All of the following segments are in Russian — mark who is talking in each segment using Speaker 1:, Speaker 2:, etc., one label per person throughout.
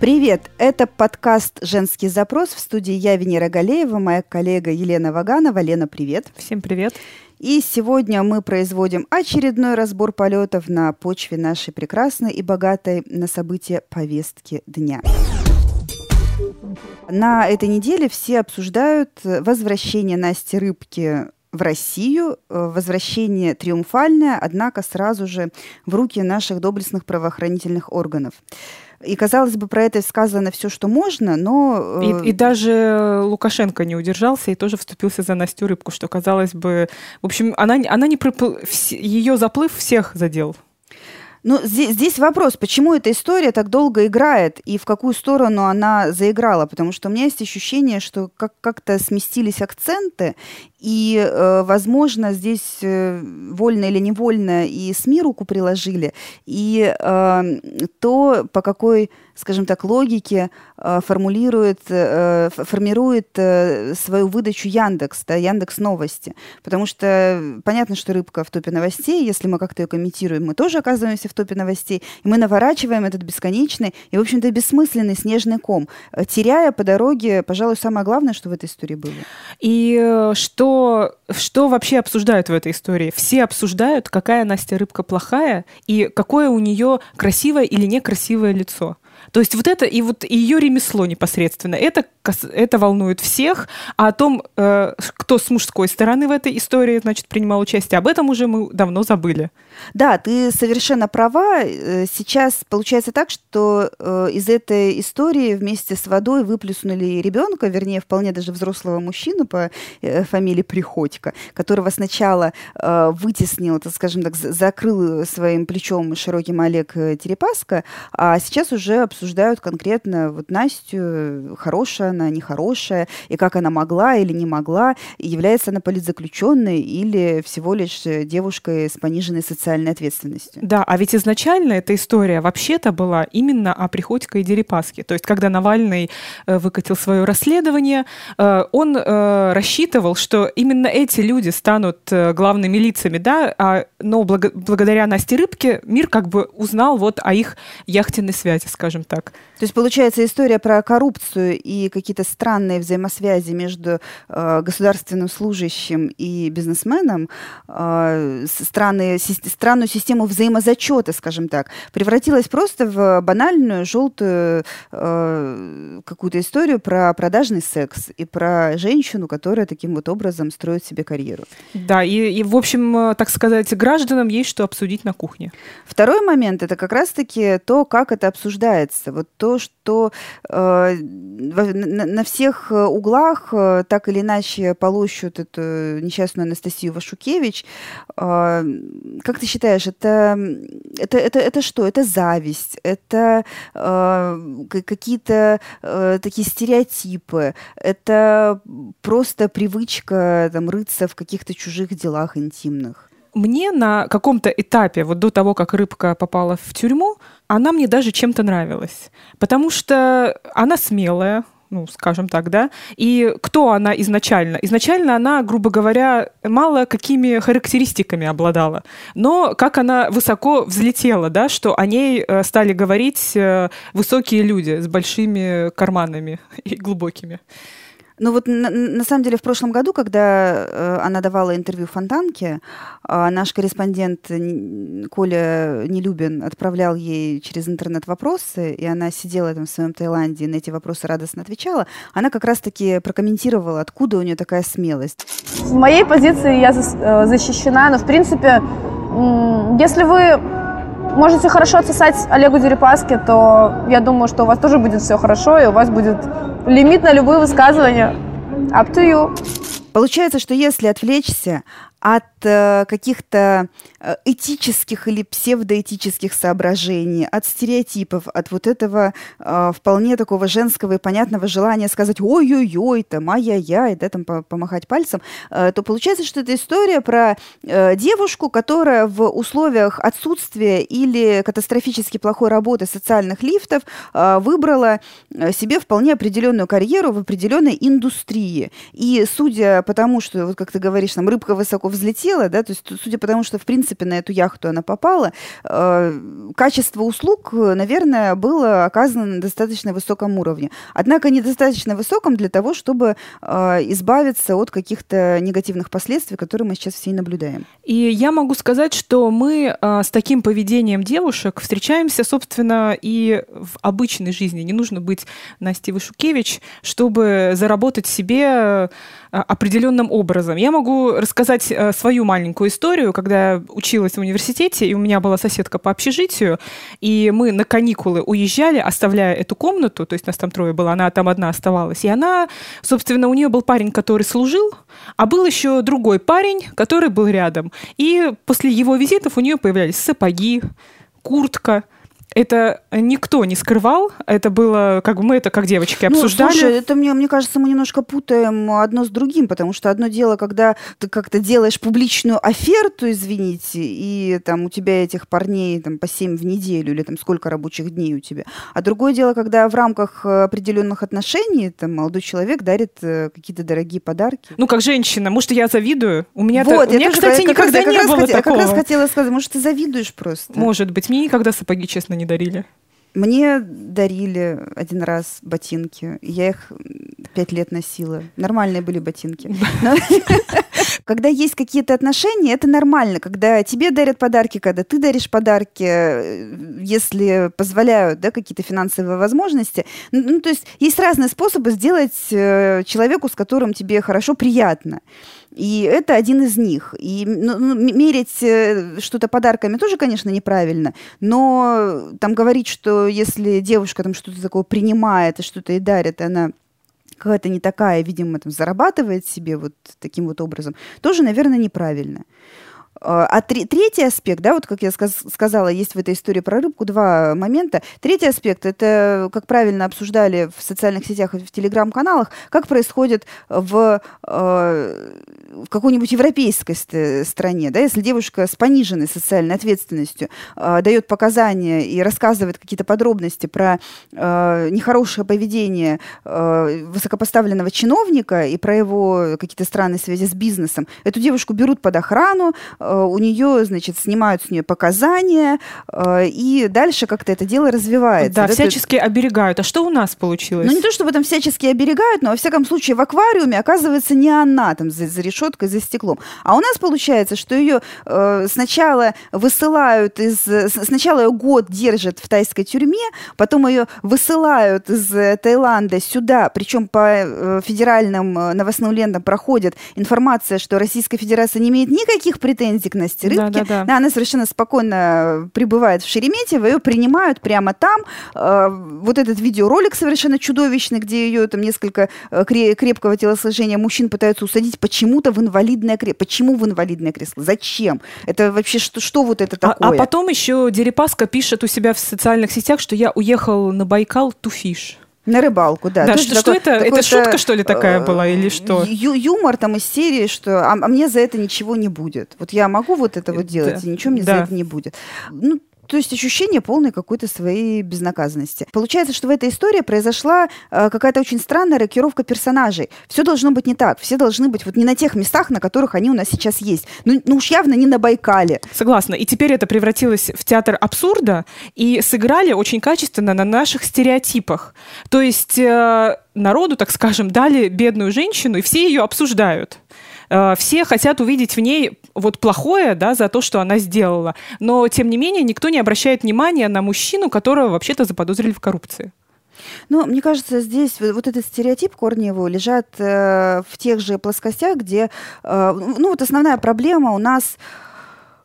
Speaker 1: Привет! Это подкаст «Женский запрос». В студии я, Венера Галеева, моя коллега Елена Ваганова. Лена, привет!
Speaker 2: Всем привет!
Speaker 1: И сегодня мы производим очередной разбор полетов на почве нашей прекрасной и богатой на события повестки дня. На этой неделе все обсуждают возвращение Насти Рыбки в Россию, возвращение триумфальное, однако сразу же в руки наших доблестных правоохранительных органов. И, казалось бы, про это сказано все, что можно, но...
Speaker 2: И, и даже Лукашенко не удержался и тоже вступился за Настю Рыбку, что, казалось бы... В общем, она, она не пропл... ее заплыв всех задел.
Speaker 1: Ну, здесь, здесь вопрос, почему эта история так долго играет и в какую сторону она заиграла, потому что у меня есть ощущение, что как- как-то сместились акценты, и, э, возможно, здесь э, вольно или невольно и СМИ руку приложили, и э, то, по какой, скажем так, логике э, формулирует, формирует свою выдачу Яндекс, да, Яндекс Новости. Потому что понятно, что рыбка в топе новостей, если мы как-то ее комментируем, мы тоже оказываемся в топе новостей, и мы наворачиваем этот бесконечный и, в общем-то, бессмысленный снежный ком, теряя по дороге, пожалуй, самое главное, что в этой истории было.
Speaker 2: И э, что вообще обсуждают в этой истории? Все обсуждают, какая Настя Рыбка плохая и какое у нее красивое или некрасивое лицо. То есть вот это и вот ее ремесло непосредственно, это, это волнует всех. А о том, э, кто с мужской стороны в этой истории, значит, принимал участие, об этом уже мы давно забыли.
Speaker 1: Да, ты совершенно права. Э, сейчас получается так, что э, из этой истории вместе с водой выплюснули ребенка, вернее, вполне даже взрослого мужчину по фамилии Приходько, которого сначала вытеснил, так скажем так, закрыл своим плечом широким Олег Терепаска, а сейчас уже обсуждают конкретно вот Настю, хорошая она, нехорошая, и как она могла или не могла, является она политзаключенной или всего лишь девушкой с пониженной социальной ответственностью.
Speaker 2: Да, а ведь изначально эта история вообще-то была именно о Приходько и Дерипаске. То есть, когда Навальный э, выкатил свое расследование, э, он э, рассчитывал, что именно эти люди станут главными лицами, да, а, но благодаря Насте Рыбке мир как бы узнал вот о их яхтенной связи, скажем так.
Speaker 1: То есть, получается, история про коррупцию и какие-то странные взаимосвязи между э, государственным служащим и бизнесменом, э, странные, си, странную систему взаимозачета, скажем так, превратилась просто в банальную желтую э, какую-то историю про продажный секс и про женщину, которая таким вот образом строит себе карьеру.
Speaker 2: Да, и, и в общем, э, так сказать, гражданам есть что обсудить на кухне.
Speaker 1: Второй момент — это как раз-таки то, как это обсуждается нравится. Вот то, что э, на, всех углах э, так или иначе полощут эту несчастную Анастасию Вашукевич. Э, как ты считаешь, это, это, это, это что? Это зависть? Это э, какие-то э, такие стереотипы? Это просто привычка там, рыться в каких-то чужих делах интимных?
Speaker 2: Мне на каком-то этапе, вот до того, как рыбка попала в тюрьму, она мне даже чем-то нравилась. Потому что она смелая, ну, скажем так, да. И кто она изначально? Изначально она, грубо говоря, мало какими характеристиками обладала. Но как она высоко взлетела, да, что о ней э, стали говорить э, высокие люди с большими карманами и глубокими.
Speaker 1: Ну вот на, на самом деле в прошлом году, когда э, она давала интервью Фонтанке, э, наш корреспондент Коля Нелюбин отправлял ей через интернет вопросы, и она сидела там в своем Таиланде и на эти вопросы радостно отвечала. Она как раз-таки прокомментировала, откуда у нее такая смелость.
Speaker 3: В моей позиции я э, защищена, но в принципе, если вы можете хорошо отсосать Олегу Дерипаске, то я думаю, что у вас тоже будет все хорошо, и у вас будет лимит на любые высказывания. Up to you.
Speaker 1: Получается, что если отвлечься от э, каких-то э, этических или псевдоэтических соображений, от стереотипов, от вот этого э, вполне такого женского и понятного желания сказать ой-ой-ой, там, ай-яй-яй, да, там, помахать пальцем, то получается, что это история про девушку, которая в условиях отсутствия или катастрофически плохой работы социальных лифтов выбрала себе вполне определенную карьеру в определенной индустрии. И судя по тому, что, вот как ты говоришь, там, рыбка высоко взлетела, да, то есть судя по тому, что в принципе на эту яхту она попала, э, качество услуг, наверное, было оказано на достаточно высоком уровне. Однако недостаточно высоком для того, чтобы э, избавиться от каких-то негативных последствий, которые мы сейчас все наблюдаем.
Speaker 2: И я могу сказать, что мы э, с таким поведением девушек встречаемся, собственно, и в обычной жизни. Не нужно быть Настей Вышукевич, чтобы заработать себе определенным образом. Я могу рассказать свою маленькую историю, когда я училась в университете, и у меня была соседка по общежитию, и мы на каникулы уезжали, оставляя эту комнату, то есть нас там трое было, она там одна оставалась, и она, собственно, у нее был парень, который служил, а был еще другой парень, который был рядом. И после его визитов у нее появлялись сапоги, куртка, это никто не скрывал, это было, как бы мы это как девочки ну, обсуждали.
Speaker 1: Ну, слушай, это мне, мне кажется, мы немножко путаем одно с другим, потому что одно дело, когда ты как-то делаешь публичную оферту, извините, и там у тебя этих парней там по 7 в неделю или там сколько рабочих дней у тебя. А другое дело, когда в рамках определенных отношений там молодой человек дарит э, какие-то дорогие подарки.
Speaker 2: Ну, как женщина, может, я завидую? У меня, вот, у меня тоже, кстати, никогда как, не было
Speaker 1: хотела,
Speaker 2: такого.
Speaker 1: Я как раз хотела сказать, может, ты завидуешь просто.
Speaker 2: Может быть, мне никогда сапоги, честно, не дарили?
Speaker 1: Мне дарили один раз ботинки. Я их пять лет носила. Нормальные были ботинки. Когда есть какие-то отношения, это нормально. Когда тебе дарят подарки, когда ты даришь подарки, э, если позволяют да, какие-то финансовые возможности. Ну, то есть есть разные способы сделать э, человеку, с которым тебе хорошо, приятно. И это один из них. И ну, ну мерить э, что-то подарками тоже, конечно, неправильно, но там говорить, что если девушка там что-то такое принимает и что-то ей дарит, она какая-то не такая, видимо, там зарабатывает себе вот таким вот образом, тоже, наверное, неправильно. А, а третий аспект, да, вот как я сказ, сказала, есть в этой истории про рыбку два момента. Третий аспект, это, как правильно обсуждали в социальных сетях и в телеграм-каналах, как происходит в, э, в какой-нибудь европейской стране, да, если девушка с пониженной социальной ответственностью э, дает показания и рассказывает какие-то подробности про нехорошее поведение высокопоставленного чиновника и про его какие-то странные связи с бизнесом, эту девушку берут под охрану, у нее, значит, снимают с нее показания, э, и дальше как-то это дело развивается.
Speaker 2: Да, всячески это... оберегают. А что у нас получилось?
Speaker 1: Ну, не то, чтобы там всячески оберегают, но, во всяком случае, в аквариуме оказывается не она там за, за решеткой, за стеклом. А у нас получается, что ее э, сначала высылают из... Сначала ее год держат в тайской тюрьме, потом ее высылают из Таиланда сюда, причем по э, федеральным новостным лентам проходит информация, что Российская Федерация не имеет никаких претензий претензий к Насте Рыбке. Да, да, да. Она совершенно спокойно прибывает в Шереметьево, ее принимают прямо там. Э, вот этот видеоролик совершенно чудовищный, где ее там несколько э, крепкого телосложения мужчин пытаются усадить почему-то в инвалидное кресло. Почему в инвалидное кресло? Зачем? Это вообще что, что вот это такое?
Speaker 2: А, а потом еще Дерипаска пишет у себя в социальных сетях, что я уехал на Байкал туфиш.
Speaker 1: На рыбалку, да.
Speaker 2: Да, что, такой, что это? Это шутка, что ли, такая была или что?
Speaker 1: Ю юмор там из серии, что а, а мне за это ничего не будет. Вот я могу вот это вот делать, да. и ничего мне да. за это не будет. Ну, то есть ощущение полной какой-то своей безнаказанности. Получается, что в этой истории произошла э, какая-то очень странная рокировка персонажей. Все должно быть не так. Все должны быть вот не на тех местах, на которых они у нас сейчас есть. Ну, ну уж явно не на Байкале.
Speaker 2: Согласна. И теперь это превратилось в театр абсурда и сыграли очень качественно на наших стереотипах. То есть э, народу, так скажем, дали бедную женщину, и все ее обсуждают. Э, все хотят увидеть в ней вот плохое, да, за то, что она сделала. Но, тем не менее, никто не обращает внимания на мужчину, которого вообще-то заподозрили в коррупции.
Speaker 1: Ну, мне кажется, здесь вот этот стереотип корни его лежат э, в тех же плоскостях, где, э, ну, вот основная проблема у нас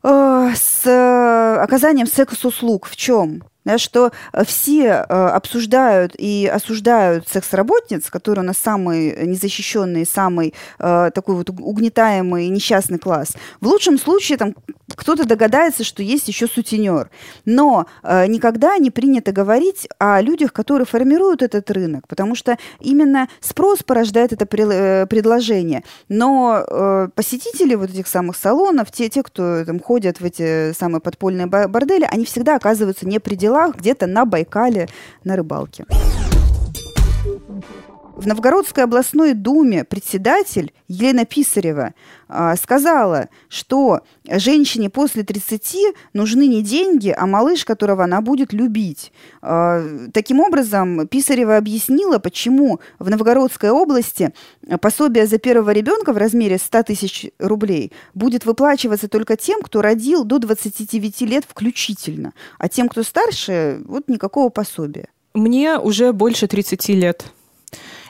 Speaker 1: э, с э, оказанием секс-услуг в чем? Да, что э, все э, обсуждают и осуждают секс-работниц, которые у нас самый незащищенный, самый э, такой вот угнетаемый несчастный класс. В лучшем случае там кто-то догадается, что есть еще сутенер. Но никогда не принято говорить о людях, которые формируют этот рынок, потому что именно спрос порождает это предложение. Но посетители вот этих самых салонов, те, те, кто там ходят в эти самые подпольные бордели, они всегда оказываются не при делах, где-то на Байкале на рыбалке. В Новгородской областной думе председатель Елена Писарева а, сказала, что женщине после 30 нужны не деньги, а малыш, которого она будет любить. А, таким образом, Писарева объяснила, почему в Новгородской области пособие за первого ребенка в размере 100 тысяч рублей будет выплачиваться только тем, кто родил до 29 лет включительно, а тем, кто старше, вот никакого пособия.
Speaker 2: Мне уже больше 30 лет.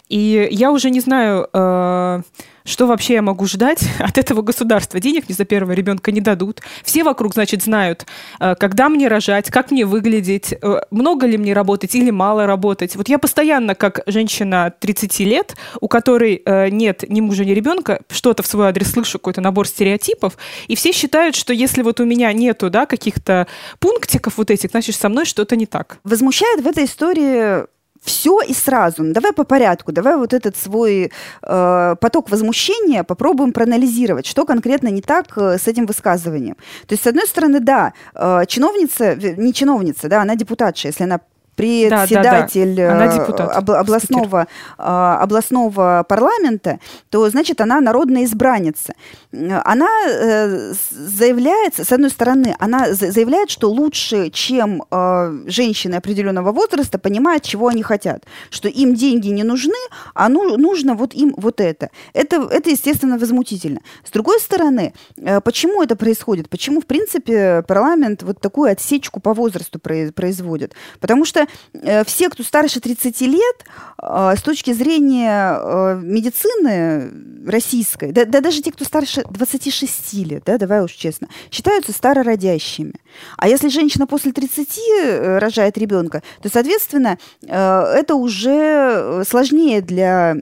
Speaker 2: И я уже не знаю, э, что вообще я могу ждать от этого государства. Денег мне за первого ребенка не дадут. Все вокруг, значит, знают, э, когда мне рожать, как мне выглядеть, э, много ли мне работать или мало работать. Вот я постоянно, как женщина 30 лет, у которой нет ни мужа, ни ребенка, что-то в свой адрес слышу, какой-то набор стереотипов, и все считают, что если вот у меня нету да, каких-то пунктиков вот этих, значит, со мной что-то не так.
Speaker 1: Возмущает в этой истории все и сразу. Ну, давай по порядку, давай вот этот свой э, поток возмущения попробуем проанализировать, что конкретно не так э, с этим высказыванием. То есть, с одной стороны, да, э, чиновница, не чиновница, да, она депутатша, если она председатель да, да, да. Э, об, областного, а, областного парламента, то значит она народная избранница. Она э, заявляет, с одной стороны, она заявляет, что лучше, чем э, женщины определенного возраста, понимают, чего они хотят, что им деньги не нужны, а ну, нужно вот им вот это. Это, это, естественно, возмутительно. С другой стороны, почему это происходит? Почему, в принципе, парламент вот такую отсечку по возрасту производит? Потому что э, все, кто старше 30 лет, э, с точки зрения э, медицины российской, да, да даже те, кто старше 26 лет, да, давай уж честно, считаются старородящими. А если женщина после 30 э, рожает ребенка, то, соответственно, это уже сложнее для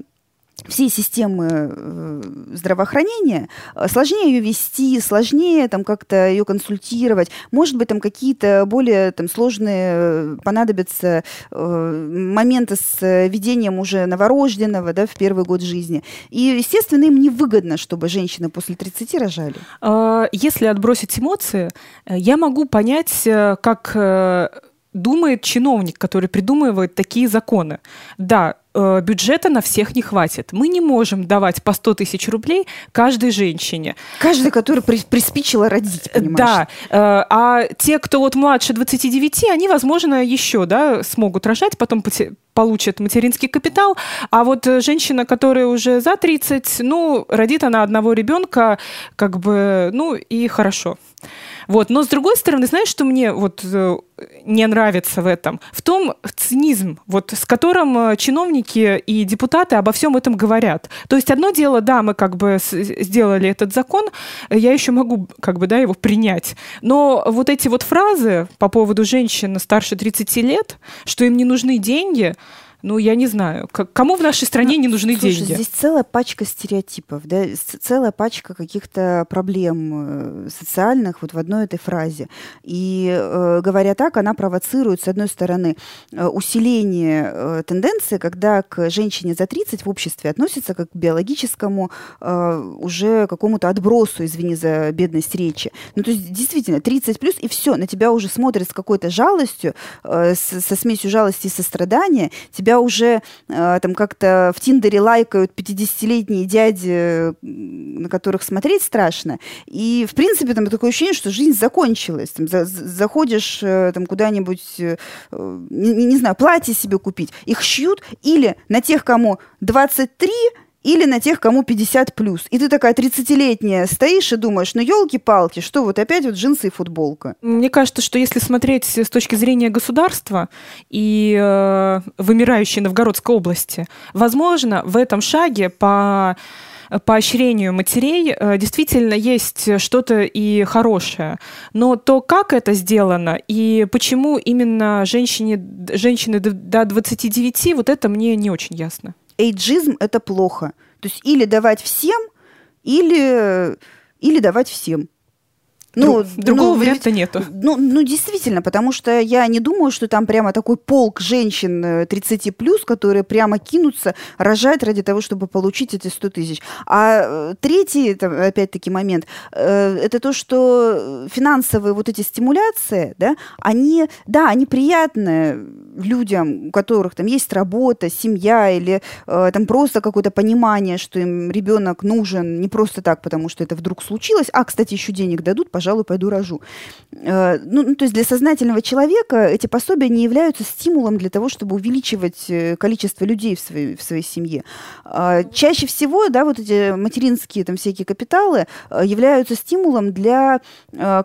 Speaker 1: всей системы э, здравоохранения, э, сложнее ее вести, сложнее там как-то ее консультировать. Может быть, там какие-то более там, сложные э, понадобятся моменты с ведением уже новорожденного да, в первый год жизни. И, естественно, им невыгодно, чтобы женщины после 30 рожали.
Speaker 2: А, если отбросить эмоции, я могу понять, как думает чиновник, который придумывает такие законы. Да, бюджета на всех не хватит. Мы не можем давать по 100 тысяч рублей каждой женщине.
Speaker 1: Каждой, которая при, приспичила родить,
Speaker 2: э, понимаешь? Да. Э, а те, кто вот младше 29, они, возможно, еще да, смогут рожать, потом получат материнский капитал. А вот женщина, которая уже за 30, ну, родит она одного ребенка, как бы, ну, и хорошо. Вот. Но с другой стороны, знаешь, что мне вот не нравится в этом? В том цинизм, вот, с которым чиновники чиновники и депутаты обо всем этом говорят. То есть одно дело, да, мы как бы сделали этот закон, я еще могу как бы, да, его принять. Но вот эти вот фразы по поводу женщин старше 30 лет, что им не нужны деньги, ну, я не знаю, кому в нашей стране ну, не нужны
Speaker 1: слушай,
Speaker 2: деньги?
Speaker 1: Здесь целая пачка стереотипов, да, целая пачка каких-то проблем э, социальных вот в одной этой фразе. И э, говоря так, она провоцирует, с одной стороны, э, усиление э, тенденции, когда к женщине за 30 в обществе относятся как к биологическому э, уже какому-то отбросу, извини за бедность речи. Ну, то есть, действительно, 30 плюс, и все, на тебя уже смотрят с какой-то жалостью, э, с, со смесью жалости и сострадания, тебя тебя уже э, там как-то в Тиндере лайкают 50-летние дяди, на которых смотреть страшно. И, в принципе, там такое ощущение, что жизнь закончилась. Там, за, заходишь э, там куда-нибудь, э, не, не знаю, платье себе купить, их шьют, или на тех, кому 23, или на тех, кому 50 плюс. И ты такая 30-летняя стоишь и думаешь, ну елки-палки, что вот опять вот джинсы и футболка.
Speaker 2: Мне кажется, что если смотреть с точки зрения государства и э, вымирающей Новгородской области, возможно, в этом шаге по поощрению матерей э, действительно есть что-то и хорошее. Но то, как это сделано и почему именно женщине, женщины до 29, вот это мне не очень ясно
Speaker 1: эйджизм – это плохо. То есть или давать всем, или, или давать всем.
Speaker 2: Ну, другого ну, варианта ведь, нету.
Speaker 1: Ну, ну, действительно, потому что я не думаю, что там прямо такой полк женщин 30 э, плюс, которые прямо кинутся рожать ради того, чтобы получить эти 100 тысяч. А э, третий, это, опять-таки, момент, э, это то, что финансовые вот эти стимуляции, да, они, да, они приятны людям, у которых там есть работа, семья или там просто какое-то понимание, что им ребенок нужен не просто так, потому что это вдруг случилось, а, кстати, еще денег дадут, пожалуй, пойду рожу. Э, ну, ну, то есть для сознательного человека эти пособия не являются стимулом для того, чтобы увеличивать э, количество людей в своей, в своей семье. А, чаще всего, да, вот эти материнские там всякие капиталы э, являются стимулом для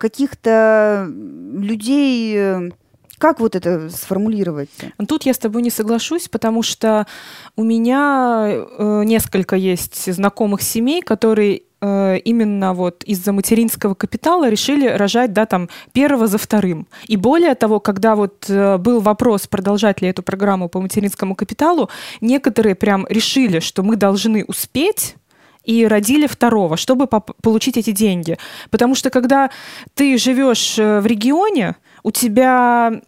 Speaker 1: каких-то людей, как вот это сформулировать?
Speaker 2: Тут я с тобой не соглашусь, потому что у меня несколько есть знакомых семей, которые именно вот из-за материнского капитала решили рожать, да, там, первого за вторым. И более того, когда вот э, был вопрос, продолжать ли эту программу по материнскому капиталу, некоторые прям решили, что мы должны успеть и родили второго, чтобы получить эти деньги. Потому что когда ты живешь э, в регионе, у тебя Э,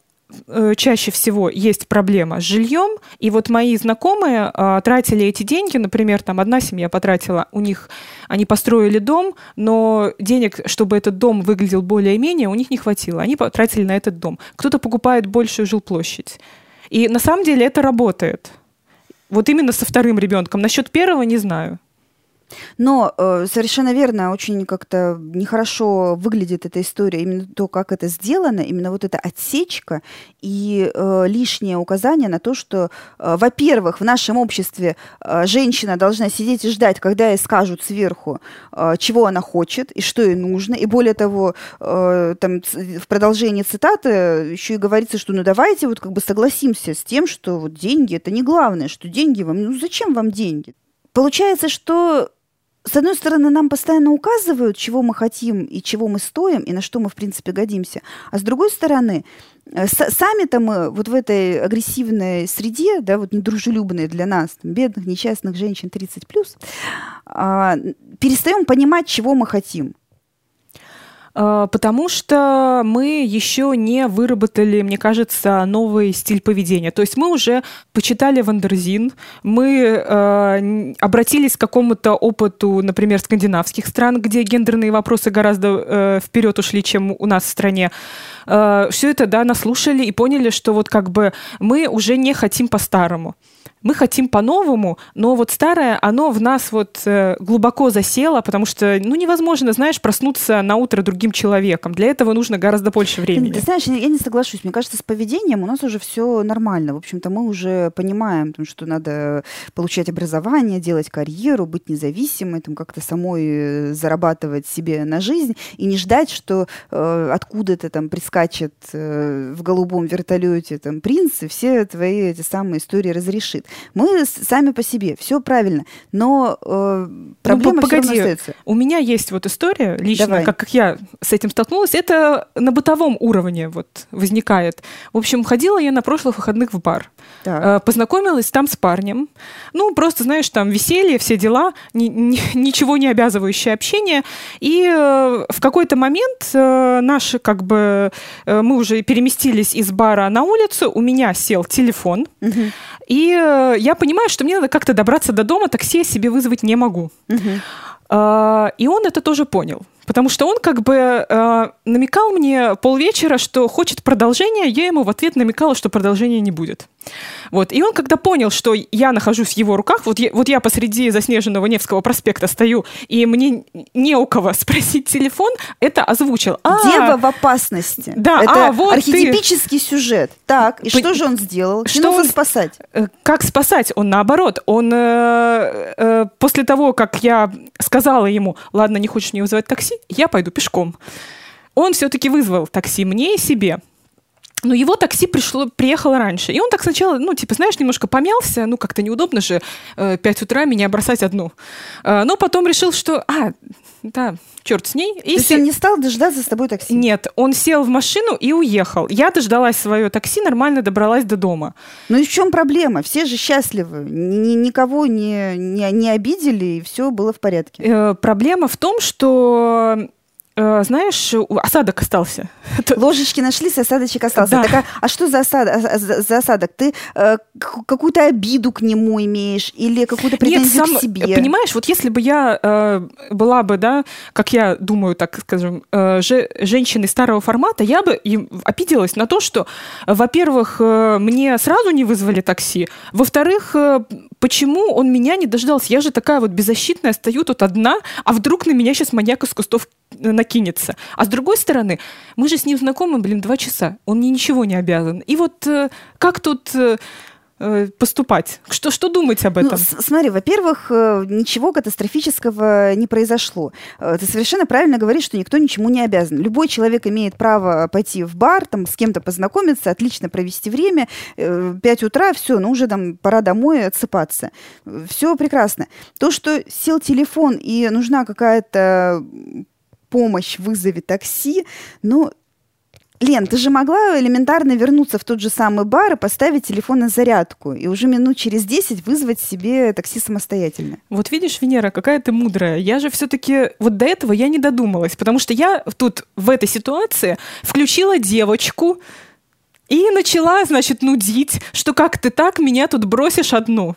Speaker 2: чаще всего есть проблема с жильем, и вот мои знакомые э, тратили эти деньги, например, там одна семья потратила, у них, они построили дом, но денег, чтобы этот дом выглядел более-менее, у них не хватило, они потратили на этот дом. Кто-то покупает большую жилплощадь. И на самом деле это работает. Вот именно со вторым ребенком. Насчет первого не знаю.
Speaker 1: Но э, совершенно верно, очень как-то нехорошо выглядит эта история, именно то, как это сделано, именно вот эта отсечка и э, лишнее указание на то, что, э, во-первых, в нашем обществе э, женщина должна сидеть и ждать, когда ей скажут сверху, э, чего она хочет и что ей нужно, и более того, э, там в продолжении цитаты еще и говорится, что ну давайте вот как бы согласимся с тем, что вот деньги это не главное, что деньги вам, ну зачем вам деньги? Получается, что с одной стороны, нам постоянно указывают, чего мы хотим и чего мы стоим, и на что мы, в принципе, годимся. А с другой стороны, э, сами-то мы вот в этой агрессивной среде, да, вот недружелюбной для нас, там, бедных, несчастных женщин 30+, а, перестаем понимать, чего мы хотим.
Speaker 2: А, потому что мы еще не выработали, мне кажется, новый стиль поведения. То есть мы уже почитали Wonderzine, мы э, обратились к какому-то опыту, например, скандинавских стран, где гендерные вопросы гораздо э, вперед ушли, чем у нас в стране. Э, все это, да, наслушали и поняли, что вот как бы мы уже не хотим по-старому мы хотим по-новому, но вот старое, оно в нас вот э, глубоко засело, потому что, ну, невозможно, знаешь, проснуться на утро другим человеком. Для этого нужно гораздо больше времени.
Speaker 1: Ты, знаешь, я не соглашусь. Мне кажется, с поведением у нас уже все нормально. В общем-то, мы уже понимаем, что надо получать образование, делать карьеру, быть независимой, там, как-то самой э, зарабатывать себе на жизнь и не ждать, что э, откуда-то там прискачет э, в голубом вертолете там принц и все твои эти самые истории разрешит. Мы сами по себе, все правильно, но э, проблема ну, погоди, остается.
Speaker 2: У меня есть вот история лично, как, как я с этим столкнулась. Это на бытовом уровне вот возникает. В общем, ходила я на прошлых выходных в бар. Так. Э, познакомилась там с парнем. Ну, просто, знаешь, там веселье, все дела, ни, ни, ничего не обязывающее общение. И э, в какой-то момент э, наши, как бы, э, мы уже переместились из бара на улицу, у меня сел телефон, угу. и э, я понимаю, что мне надо как-то добраться до дома, такси я себе вызвать не могу. Угу. Э, и он это тоже понял. Потому что он как бы э, намекал мне полвечера, что хочет продолжения, я ему в ответ намекала, что продолжения не будет. Вот. И он, когда понял, что я нахожусь в его руках, вот я, вот я посреди заснеженного Невского проспекта стою, и мне не у кого спросить телефон, это озвучил.
Speaker 1: А, Дева в опасности.
Speaker 2: Да,
Speaker 1: это а, вот архетипический ты... сюжет. Так, и По... что же он сделал?
Speaker 2: Что он спасать? Э, как спасать? Он наоборот, он э, э, после того, как я сказала ему, ладно, не хочешь мне вызывать такси, я пойду пешком. Он все-таки вызвал такси мне и себе. Но его такси пришло, приехало раньше. И он так сначала, ну, типа, знаешь, немножко помялся. Ну, как-то неудобно же э, 5 утра меня бросать одну. Э, но потом решил, что, а, да, черт с ней.
Speaker 1: И То есть он не стал дождаться с тобой такси?
Speaker 2: Нет, он сел в машину и уехал. Я дождалась свое такси, нормально добралась до дома.
Speaker 1: Ну и в чем проблема? Все же счастливы. Ни, никого не, не, не обидели, и все было в порядке.
Speaker 2: Э, проблема в том, что знаешь, осадок остался.
Speaker 1: Ложечки нашлись, осадочек остался.
Speaker 2: Да.
Speaker 1: Так, а, а что за, осад, а, за, за осадок? Ты э, какую-то обиду к нему имеешь или какую-то претензию
Speaker 2: Нет, сам,
Speaker 1: к себе?
Speaker 2: Понимаешь, вот если бы я э, была бы, да, как я думаю, так скажем, э, же, женщиной старого формата, я бы и обиделась на то, что, во-первых, э, мне сразу не вызвали такси, во-вторых, э, почему он меня не дождался? Я же такая вот беззащитная, стою тут одна, а вдруг на меня сейчас маньяк из кустов накинется. А с другой стороны, мы же с ним знакомы, блин, два часа. Он мне ничего не обязан. И вот э, как тут э, э, поступать? Что, что думать об этом?
Speaker 1: Ну, смотри, во-первых, э, ничего катастрофического не произошло. Э, ты совершенно правильно говоришь, что никто ничему не обязан. Любой человек имеет право пойти в бар, там, с кем-то познакомиться, отлично провести время. Пять утра, все, ну уже там пора домой отсыпаться. Все прекрасно. То, что сел телефон и нужна какая-то помощь в вызове такси, ну, Лен, ты же могла элементарно вернуться в тот же самый бар и поставить телефон на зарядку, и уже минут через 10 вызвать себе такси самостоятельно.
Speaker 2: Вот видишь, Венера, какая ты мудрая. Я же все-таки вот до этого я не додумалась, потому что я тут в этой ситуации включила девочку и начала, значит, нудить, что как ты так меня тут бросишь одну.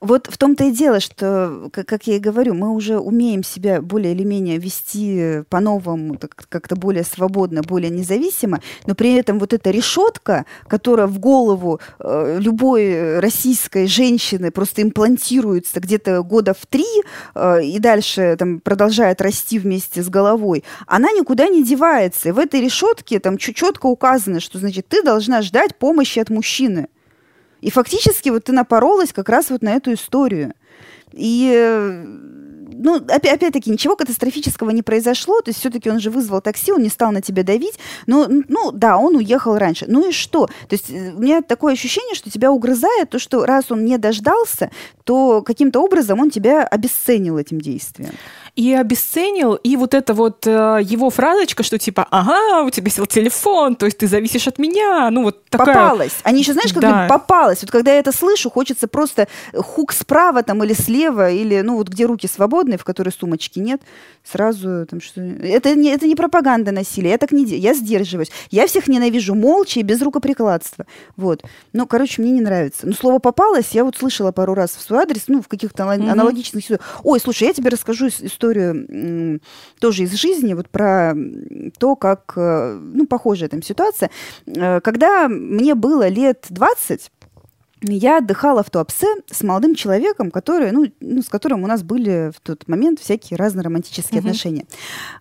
Speaker 1: Вот в том-то и дело, что, как я и говорю, мы уже умеем себя более или менее вести по-новому, как-то более свободно, более независимо, но при этом вот эта решетка, которая в голову э, любой российской женщины просто имплантируется где-то года в три э, и дальше там продолжает расти вместе с головой, она никуда не девается. И в этой решетке там четко указано, что значит ты должна ждать помощи от мужчины. И фактически вот ты напоролась как раз вот на эту историю. И э, ну, опять-таки, ничего катастрофического не произошло, то есть все-таки он же вызвал такси, он не стал на тебя давить, но, ну, да, он уехал раньше. Ну и что? То есть э, у меня такое ощущение, что тебя угрызает то, что раз он не дождался, то каким-то образом он тебя обесценил этим действием.
Speaker 2: И обесценил, и вот эта вот э, его фразочка, что типа, ага, у тебя сел телефон, то есть ты зависишь от меня, ну вот такая...
Speaker 1: Попалась. Они еще, знаешь, как да. попалась. Вот когда я это слышу, хочется просто хук справа там или слева, или, ну вот где руки свободные, в которой сумочки нет, сразу там что... Это не, это не пропаганда насилия, я так не делаю, я сдерживаюсь. Я всех ненавижу молча и без рукоприкладства. Вот. Ну, короче, мне не нравится. Но слово «попалась» я вот слышала пару раз в свой адрес, ну, в каких-то аналогичных ситуациях. Ой, слушай, я тебе расскажу историю тоже из жизни, вот про то, как, э, ну, похожая там ситуация. Э, когда мне было лет 20, я отдыхала в Туапсе с молодым человеком, который, ну, ну, с которым у нас были в тот момент всякие разные романтические uh-huh. отношения.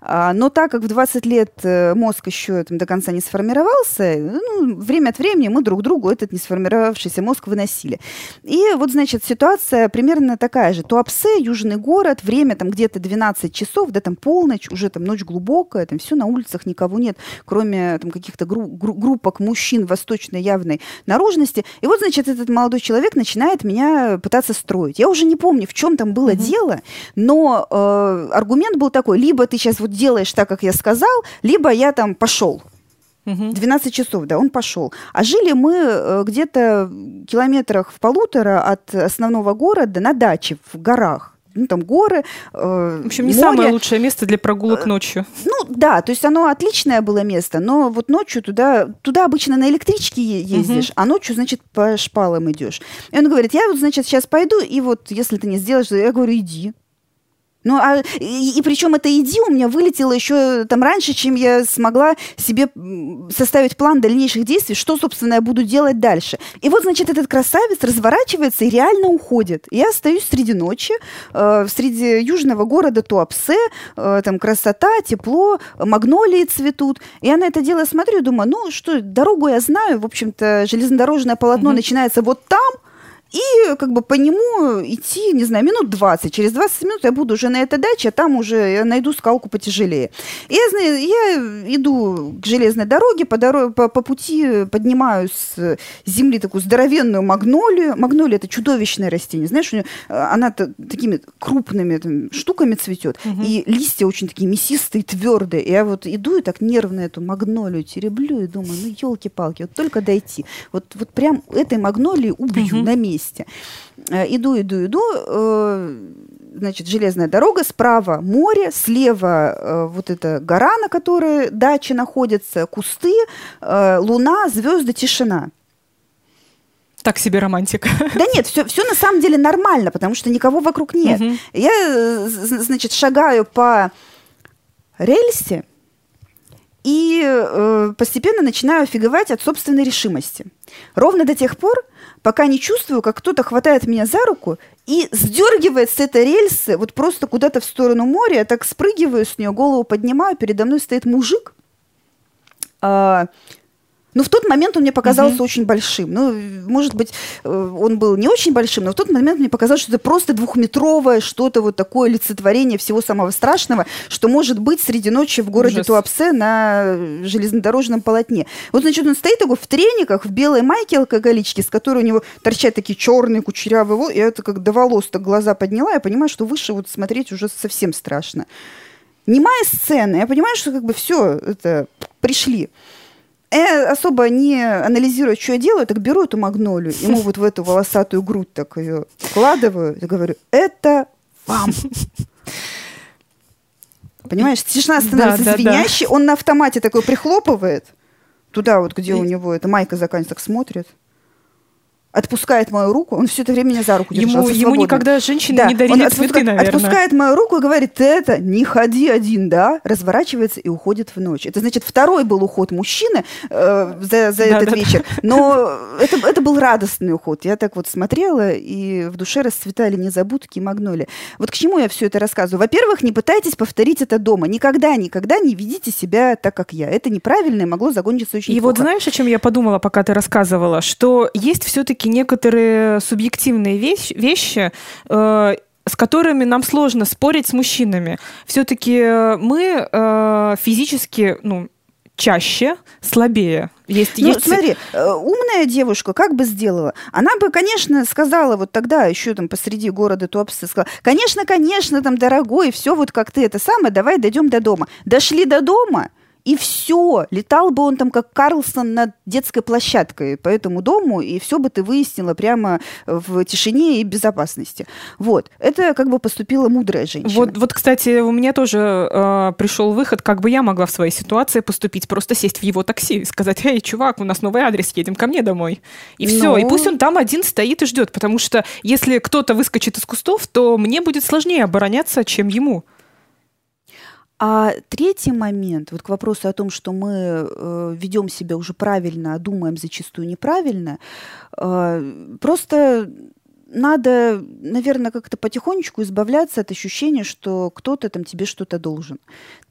Speaker 1: А, но так как в 20 лет э, мозг еще там, до конца не сформировался, ну, время от времени мы друг другу этот не сформировавшийся мозг выносили. И вот, значит, ситуация примерно такая же. Туапсе, южный город, время там где-то 12 часов, да, там полночь, уже там ночь глубокая, там все на улицах никого нет, кроме там каких-то гру- гру- группок мужчин восточной явной наружности. И вот, значит, этот молодой человек начинает меня пытаться строить. Я уже не помню, в чем там было mm-hmm. дело, но э, аргумент был такой: либо ты сейчас вот делаешь так, как я сказал, либо я там пошел. 12 часов, да, он пошел. А жили мы э, где-то километрах в полутора от основного города на даче в горах ну, там горы.
Speaker 2: Э, в общем, не море. самое лучшее место для прогулок э, ночью.
Speaker 1: Ну, да, то есть оно отличное было место, но вот ночью туда, туда обычно на электричке ездишь, угу. а ночью, значит, по шпалам идешь. И он говорит, я вот, значит, сейчас пойду, и вот, если ты не сделаешь, я говорю, иди. Ну, а, и, и причем это иди у меня вылетело еще там раньше, чем я смогла себе составить план дальнейших действий, что, собственно, я буду делать дальше. И вот, значит, этот красавец разворачивается и реально уходит. Я остаюсь среди ночи, э, среди южного города Туапсе, э, там красота, тепло, магнолии цветут. Я на это дело смотрю и думаю, ну что, дорогу я знаю, в общем-то, железнодорожное полотно mm-hmm. начинается вот там, и как бы по нему идти, не знаю, минут 20. Через 20 минут я буду уже на этой даче, а там уже я найду скалку потяжелее. Я, знаю, я иду к железной дороге, по, дороге, по, по пути поднимаю с земли такую здоровенную магнолию. Магнолия – это чудовищное растение. Знаешь, она такими крупными там, штуками цветет, угу. и листья очень такие мясистые, твердые. И я вот иду и так нервно эту магнолию тереблю и думаю, ну, елки-палки, вот только дойти. Вот, вот прям этой магнолии убью угу. на месте месте. Э, иду, иду, иду, э, значит, железная дорога, справа море, слева э, вот эта гора, на которой дача находится, кусты, э, луна, звезды, тишина.
Speaker 2: Так себе романтика.
Speaker 1: Да нет, все, все на самом деле нормально, потому что никого вокруг нет.
Speaker 2: Мгм.
Speaker 1: Я, значит, шагаю по рельсе и э, постепенно начинаю офигевать от собственной решимости. Ровно до тех пор, пока не чувствую, как кто-то хватает меня за руку и сдергивает с этой рельсы вот просто куда-то в сторону моря. Я так спрыгиваю с нее, голову поднимаю, передо мной стоит мужик. А, ну, в тот момент он мне показался очень большим. Ну, может быть, э, он был не очень большим, но в тот момент мне показалось, что это просто двухметровое что-то вот такое олицетворение всего самого страшного, что может быть среди ночи в городе
Speaker 2: Ужас.
Speaker 1: Туапсе на железнодорожном полотне. Вот, значит, он стоит такой в трениках, в белой майке алкоголичке, с которой у него торчат такие черные кучерявые волосы. Я это как до волос так глаза подняла, я понимаю, что выше вот смотреть уже совсем страшно. Немая сцена, я понимаю, что как бы все, это пришли. Я особо не анализируя, что я делаю, так беру эту магнолию, ему вот в эту волосатую грудь так ее вкладываю и говорю, это вам. Понимаешь, тишина становится
Speaker 2: Да, да, да.
Speaker 1: он на автомате такой прихлопывает, туда вот, где у него эта майка заканчивается, так смотрит, отпускает мою руку, он все это время меня за руку держал.
Speaker 2: Ему,
Speaker 1: всё
Speaker 2: ему
Speaker 1: свободно.
Speaker 2: никогда женщины
Speaker 1: Да,
Speaker 2: не
Speaker 1: он
Speaker 2: дарили
Speaker 1: отпуска-
Speaker 2: цветы, наверное.
Speaker 1: Отпускает мою руку и говорит, ты это, не ходи один, да? Разворачивается и уходит в ночь. Это значит, второй был уход мужчины э, за, за этот
Speaker 2: Да-да-да.
Speaker 1: вечер. Но это, это был радостный уход. Я так вот смотрела, и в душе расцветали незабудки и магнолии. Вот к чему я все это рассказываю? Во-первых, не пытайтесь повторить это дома. Никогда, никогда не ведите себя так, как я. Это неправильно и могло закончиться очень
Speaker 2: И вот
Speaker 1: плохо.
Speaker 2: знаешь, о чем я подумала, пока ты рассказывала, что есть все-таки некоторые субъективные вещь- вещи, э, с которыми нам сложно спорить с мужчинами. Все-таки мы э, физически, ну, чаще слабее. Есть,
Speaker 1: Ну,
Speaker 2: есть...
Speaker 1: смотри, э, умная девушка как бы сделала? Она бы, конечно, сказала вот тогда, еще там посреди города Туапсе, сказала, конечно, конечно, там, дорогой, все вот как ты это самое, давай дойдем до дома. Дошли до дома, и все. Летал бы он там как Карлсон над детской площадкой по этому дому, и все бы ты выяснила прямо в тишине и безопасности. Вот. Это как бы поступила мудрая женщина.
Speaker 2: Вот, вот, кстати, у меня тоже э, пришел выход, как бы я могла в своей ситуации поступить, просто сесть в его такси и сказать, эй, чувак, у нас новый адрес, едем ко мне домой. И все,
Speaker 1: Ну.
Speaker 2: и пусть он там один стоит и ждет, потому что если кто-то выскочит из кустов, то мне будет сложнее обороняться, чем ему.
Speaker 1: А третий момент, вот к вопросу о том, что мы э, ведем себя уже правильно, а думаем зачастую неправильно, э, просто надо, наверное, как-то потихонечку избавляться от ощущения, что кто-то там тебе что-то должен.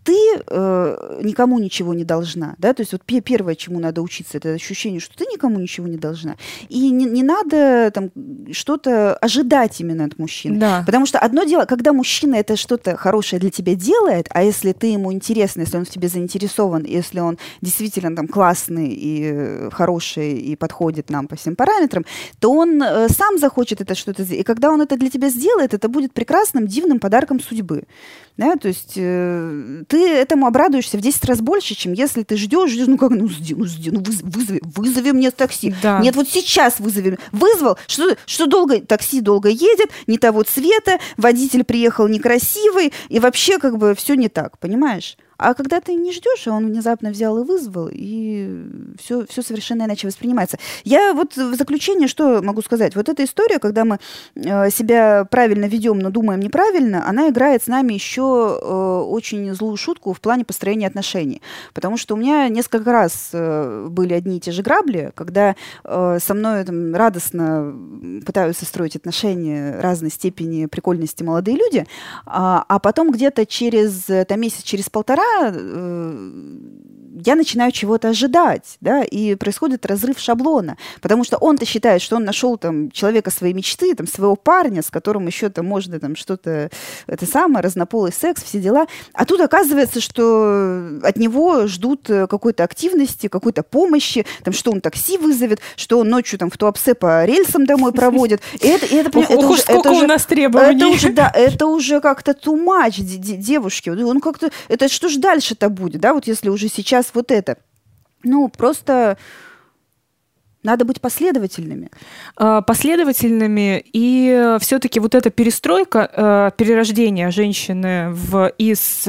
Speaker 1: Ты э, никому ничего не должна, да, то есть вот пе- первое, чему надо учиться, это ощущение, что ты никому ничего не должна, и не, не надо там что-то ожидать именно от мужчины.
Speaker 2: Да.
Speaker 1: Потому что одно дело, когда мужчина это что-то хорошее для тебя делает, а если ты ему интересна, если он в тебе заинтересован, если он действительно там классный и хороший и подходит нам по всем параметрам, то он э, сам захочет это что-то. И когда он это для тебя сделает, это будет прекрасным, дивным подарком судьбы. Да, то есть э, ты этому обрадуешься в 10 раз больше, чем если ты ждешь, ждешь, ну как, ну, сди- ну, сди- ну, выз- вызови, вызови мне такси.
Speaker 2: Да.
Speaker 1: Нет, вот сейчас вызови. Вызвал, что, что долго, такси долго едет, не того цвета, водитель приехал некрасивый, и вообще как бы все не так, понимаешь? А когда ты не ждешь, а он внезапно взял и вызвал, и все, все совершенно иначе воспринимается. Я вот в заключение что могу сказать? Вот эта история, когда мы э, себя правильно ведем, но думаем неправильно, она играет с нами еще э, очень злую шутку в плане построения отношений. Потому что у меня несколько раз э, были одни и те же грабли, когда со мной там, радостно пытаются строить отношения разной степени прикольности молодые люди, а, а потом где-то через там, месяц, через полтора э, я начинаю чего-то ожидать, да, и происходит разрыв шаблона, потому что он-то считает, что он нашел там человека своей мечты, там своего парня, с которым еще там можно там что-то, это самое, разнополый секс, все дела, а тут оказывается, что от него ждут э, какой-то активности, какой-то помощи, там, что он такси вызовет, что он ночью там в Туапсе по рельсам домой проводит, и это, и это, это уже- это
Speaker 2: у
Speaker 1: уже-
Speaker 2: нас требований.
Speaker 1: это уже, да, это уже как-то де- девушки. Он как-то, это что ж дальше-то будет, да, вот если уже сейчас вот это. Ну, просто Надо быть последовательными.
Speaker 2: Э, последовательными, и все-таки вот эта перестройка, э, перерождение женщины в, из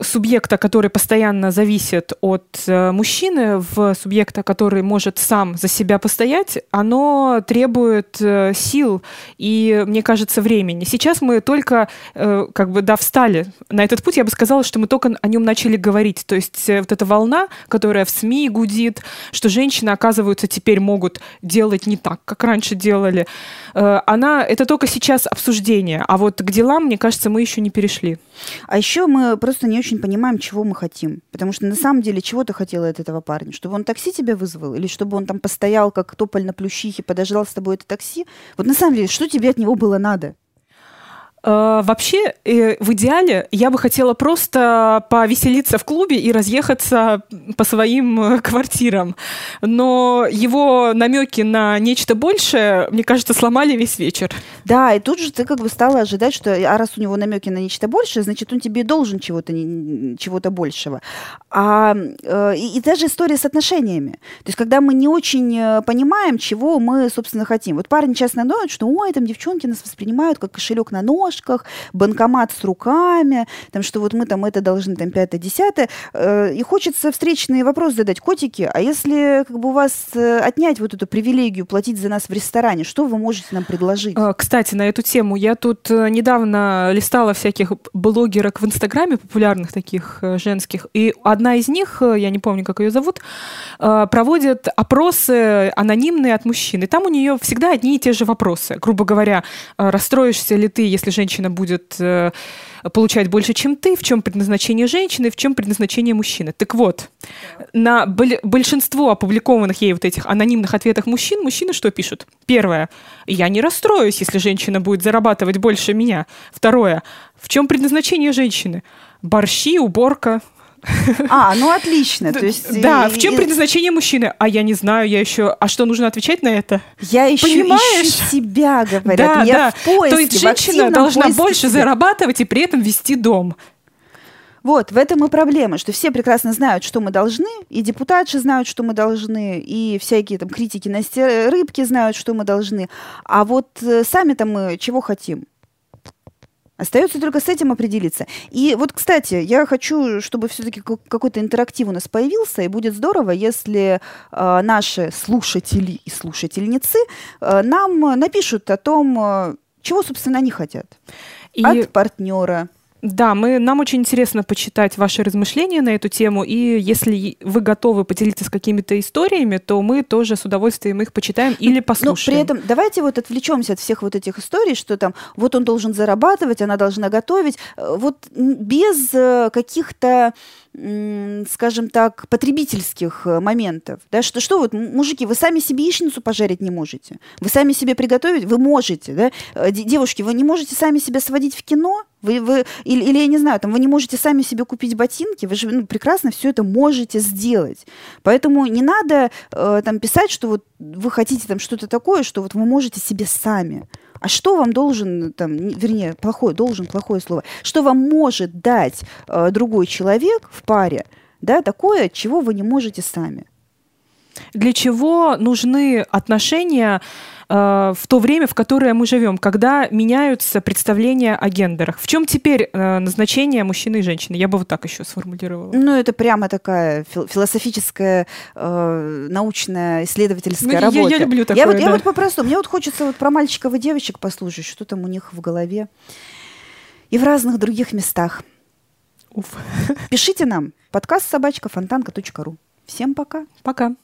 Speaker 2: субъекта, который постоянно зависит от э, мужчины, в субъекта, который может сам за себя постоять, оно требует э, сил и, мне кажется, времени. Сейчас мы только, э, как бы, да, встали на этот путь, я бы сказала, что мы только о нем начали говорить. То есть вот эта волна, которая в СМИ гудит, что женщины, оказывается, теперь могут делать не так, как раньше делали, она, это только сейчас обсуждение. А вот к делам, мне кажется, мы еще не перешли.
Speaker 1: А еще мы просто не очень понимаем, чего мы хотим. Потому что на самом деле чего ты хотела от этого парня? Чтобы он такси тебя вызвал? Или чтобы он там постоял, как тополь на плющихе, подождал с тобой это такси? Вот на самом деле, что тебе от него было надо?
Speaker 2: Э, вообще, э, в идеале я бы хотела просто повеселиться в клубе и разъехаться по своим э, квартирам. Но его намеки на нечто большее, мне кажется, сломали весь вечер.
Speaker 1: Да, и тут же ты как бы стала ожидать, что а раз у него намеки на нечто большее, значит, он тебе должен чего-то чего-то большего. А, и, и даже история с отношениями. То есть, когда мы не очень понимаем, чего мы, собственно, хотим. Вот парень часто ноет, что ой, там девчонки нас воспринимают как кошелек на нож, ножках, банкомат с руками, там, что вот мы там это должны, там, пятое, десятое. Э, и хочется встречный вопрос задать. Котики, а если как бы у вас э, отнять вот эту привилегию платить за нас в ресторане, что вы можете нам предложить?
Speaker 2: А, кстати, на эту тему я тут э, недавно листала всяких блогерок в Инстаграме, популярных таких женских, и одна из них, я не помню, как ее зовут, проводит опросы анонимные от мужчин. И там у нее всегда одни и те же вопросы. Грубо говоря, расстроишься ли ты, если женщина будет э, получать больше, чем ты, в чем предназначение женщины, в чем предназначение мужчины. Так вот, на большинство опубликованных ей вот этих анонимных ответах мужчин, мужчины что пишут? Первое, я не расстроюсь, если женщина будет зарабатывать больше меня. Второе, в чем предназначение женщины? Борщи, уборка,
Speaker 1: а, ну отлично. То есть,
Speaker 2: да, в чем предназначение мужчины? А я не знаю, я еще... А что, нужно отвечать на это?
Speaker 1: Я еще Понимаешь? ищу себя, говорят. Да, я да. в поиске,
Speaker 2: То есть женщина должна больше себя. зарабатывать и при этом вести дом.
Speaker 1: Вот, в этом и проблема, что все прекрасно знают, что мы должны, и депутатши знают, что мы должны, и всякие там критики на рыбки знают, что мы должны. А вот э, сами-то мы чего хотим? Остается только с этим определиться. И вот, кстати, я хочу, чтобы все-таки какой-то интерактив у нас появился, и будет здорово, если э, наши слушатели и слушательницы э, нам напишут о том, э, чего, собственно, они хотят. И... От партнера,
Speaker 2: да, мы, нам очень интересно почитать ваши размышления на эту тему, и если вы готовы поделиться с какими-то историями, то мы тоже с удовольствием их почитаем или послушаем.
Speaker 1: Но при этом давайте вот отвлечемся от всех вот этих историй, что там вот он должен зарабатывать, она должна готовить, э, вот без э, каких-то скажем так, потребительских э, моментов. Да? Что, что вот, мужики, вы сами себе яичницу пожарить не можете? Вы сами себе приготовить? Вы можете. Да? Девушки, вы не можете сами себя сводить в кино? Вы, вы, или, или, я не знаю, там, вы не можете сами себе купить ботинки, вы же ну, прекрасно все это можете сделать. Поэтому не надо э, там писать, что вот вы хотите там что-то такое, что вот вы можете себе сами. А что вам должен, там, вернее, плохое, должен, плохое слово, что вам может дать э, другой человек в паре, да, такое, чего вы не можете сами?
Speaker 2: Для чего нужны отношения э, в то время, в которое мы живем, когда меняются представления о гендерах? В чем теперь э, назначение мужчины и женщины? Я бы вот так еще сформулировала.
Speaker 1: Ну, это прямо такая философическая, э, научная, исследовательская ну, работа.
Speaker 2: Я, я люблю такое,
Speaker 1: я вот,
Speaker 2: да.
Speaker 1: я вот попросту, мне вот хочется вот про мальчиков и девочек послушать, что там у них в голове. И в разных других местах.
Speaker 2: Уф.
Speaker 1: Пишите нам подкаст собачка фонтанка.ру. Всем пока.
Speaker 2: Пока.